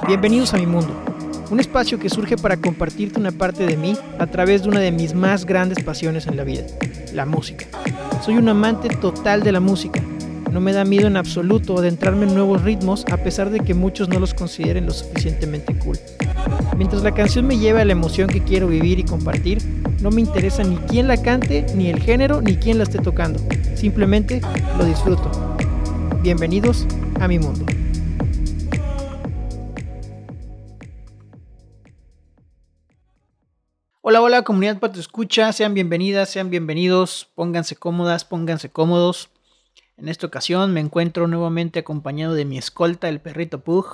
Bienvenidos a mi mundo, un espacio que surge para compartirte una parte de mí a través de una de mis más grandes pasiones en la vida, la música. Soy un amante total de la música. No me da miedo en absoluto adentrarme en nuevos ritmos a pesar de que muchos no los consideren lo suficientemente cool. Mientras la canción me lleve a la emoción que quiero vivir y compartir, no me interesa ni quién la cante, ni el género, ni quién la esté tocando. Simplemente lo disfruto. Bienvenidos a mi mundo. Hola, hola comunidad Pato Escucha, sean bienvenidas, sean bienvenidos, pónganse cómodas, pónganse cómodos. En esta ocasión me encuentro nuevamente acompañado de mi escolta, el perrito Pug.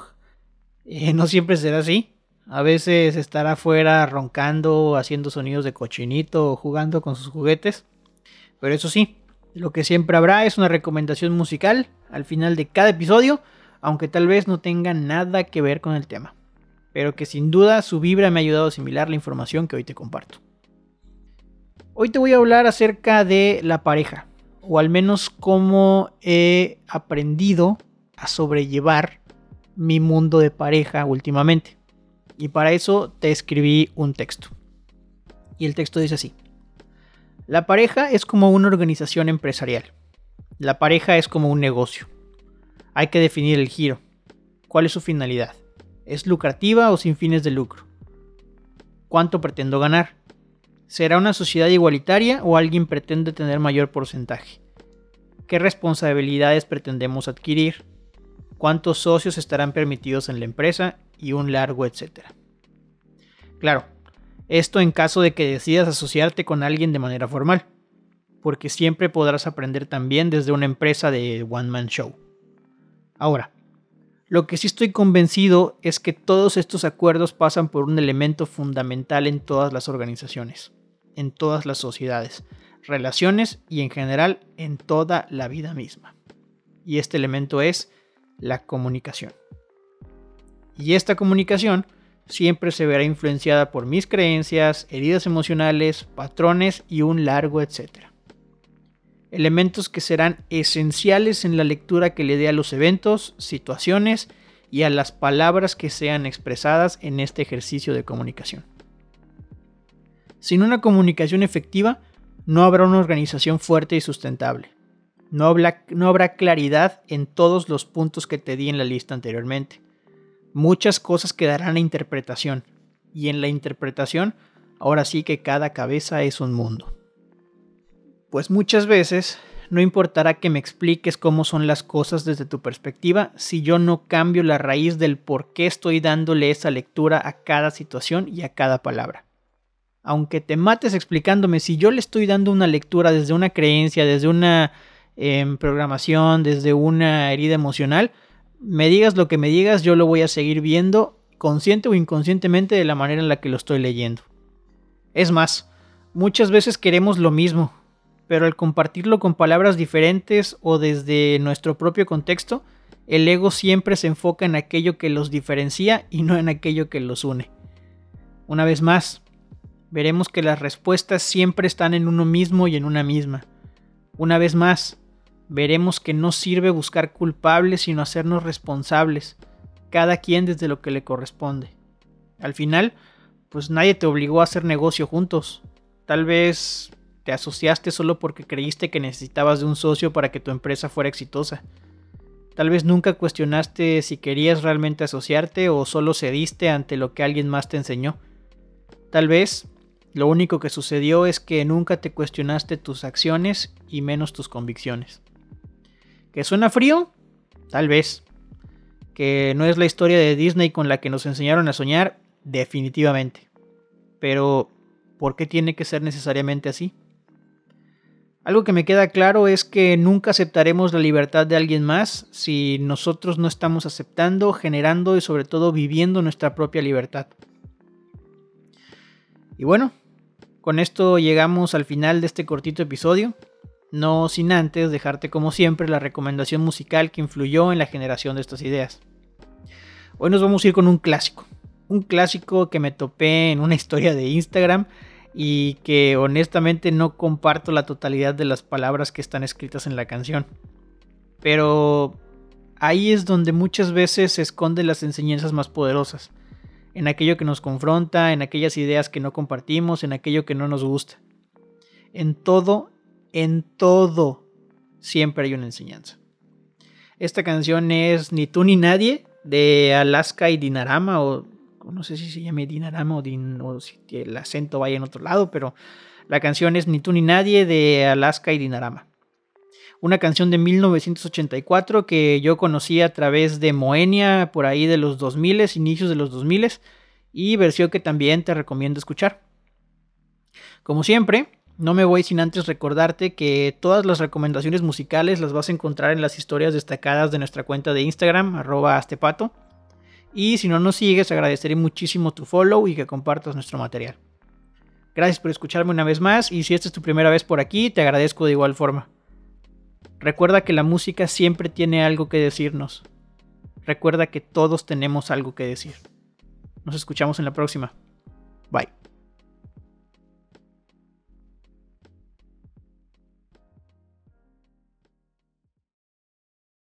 Eh, no siempre será así, a veces estará afuera roncando, haciendo sonidos de cochinito o jugando con sus juguetes. Pero eso sí, lo que siempre habrá es una recomendación musical al final de cada episodio, aunque tal vez no tenga nada que ver con el tema. Pero que sin duda su vibra me ha ayudado a asimilar la información que hoy te comparto. Hoy te voy a hablar acerca de la pareja, o al menos cómo he aprendido a sobrellevar mi mundo de pareja últimamente. Y para eso te escribí un texto. Y el texto dice así. La pareja es como una organización empresarial. La pareja es como un negocio. Hay que definir el giro. ¿Cuál es su finalidad? ¿Es lucrativa o sin fines de lucro? ¿Cuánto pretendo ganar? ¿Será una sociedad igualitaria o alguien pretende tener mayor porcentaje? ¿Qué responsabilidades pretendemos adquirir? ¿Cuántos socios estarán permitidos en la empresa y un largo etcétera. Claro, esto en caso de que decidas asociarte con alguien de manera formal, porque siempre podrás aprender también desde una empresa de One Man Show. Ahora, lo que sí estoy convencido es que todos estos acuerdos pasan por un elemento fundamental en todas las organizaciones, en todas las sociedades, relaciones y en general en toda la vida misma. Y este elemento es la comunicación. Y esta comunicación siempre se verá influenciada por mis creencias, heridas emocionales, patrones y un largo etcétera. Elementos que serán esenciales en la lectura que le dé a los eventos, situaciones y a las palabras que sean expresadas en este ejercicio de comunicación. Sin una comunicación efectiva, no habrá una organización fuerte y sustentable. No habrá, no habrá claridad en todos los puntos que te di en la lista anteriormente muchas cosas quedarán a interpretación. Y en la interpretación, ahora sí que cada cabeza es un mundo. Pues muchas veces no importará que me expliques cómo son las cosas desde tu perspectiva si yo no cambio la raíz del por qué estoy dándole esa lectura a cada situación y a cada palabra. Aunque te mates explicándome si yo le estoy dando una lectura desde una creencia, desde una em, programación, desde una herida emocional, me digas lo que me digas, yo lo voy a seguir viendo, consciente o inconscientemente, de la manera en la que lo estoy leyendo. Es más, muchas veces queremos lo mismo, pero al compartirlo con palabras diferentes o desde nuestro propio contexto, el ego siempre se enfoca en aquello que los diferencia y no en aquello que los une. Una vez más, veremos que las respuestas siempre están en uno mismo y en una misma. Una vez más, veremos que no sirve buscar culpables sino hacernos responsables, cada quien desde lo que le corresponde. Al final, pues nadie te obligó a hacer negocio juntos. Tal vez te asociaste solo porque creíste que necesitabas de un socio para que tu empresa fuera exitosa. Tal vez nunca cuestionaste si querías realmente asociarte o solo cediste ante lo que alguien más te enseñó. Tal vez lo único que sucedió es que nunca te cuestionaste tus acciones y menos tus convicciones. ¿Que suena frío? Tal vez. ¿Que no es la historia de Disney con la que nos enseñaron a soñar? Definitivamente. Pero, ¿por qué tiene que ser necesariamente así? Algo que me queda claro es que nunca aceptaremos la libertad de alguien más si nosotros no estamos aceptando, generando y sobre todo viviendo nuestra propia libertad. Y bueno, con esto llegamos al final de este cortito episodio no sin antes dejarte como siempre la recomendación musical que influyó en la generación de estas ideas. Hoy nos vamos a ir con un clásico, un clásico que me topé en una historia de Instagram y que honestamente no comparto la totalidad de las palabras que están escritas en la canción. Pero ahí es donde muchas veces se esconden las enseñanzas más poderosas, en aquello que nos confronta, en aquellas ideas que no compartimos, en aquello que no nos gusta. En todo, en todo, siempre hay una enseñanza. Esta canción es Ni tú ni nadie de Alaska y Dinarama, o no sé si se llame Dinarama o, o si el acento vaya en otro lado, pero la canción es Ni tú ni nadie de Alaska y Dinarama una canción de 1984 que yo conocí a través de Moenia, por ahí de los 2000, inicios de los 2000, y versión que también te recomiendo escuchar. Como siempre, no me voy sin antes recordarte que todas las recomendaciones musicales las vas a encontrar en las historias destacadas de nuestra cuenta de Instagram, arroba astepato. Y si no nos sigues, agradeceré muchísimo tu follow y que compartas nuestro material. Gracias por escucharme una vez más y si esta es tu primera vez por aquí, te agradezco de igual forma. Recuerda que la música siempre tiene algo que decirnos. Recuerda que todos tenemos algo que decir. Nos escuchamos en la próxima. Bye.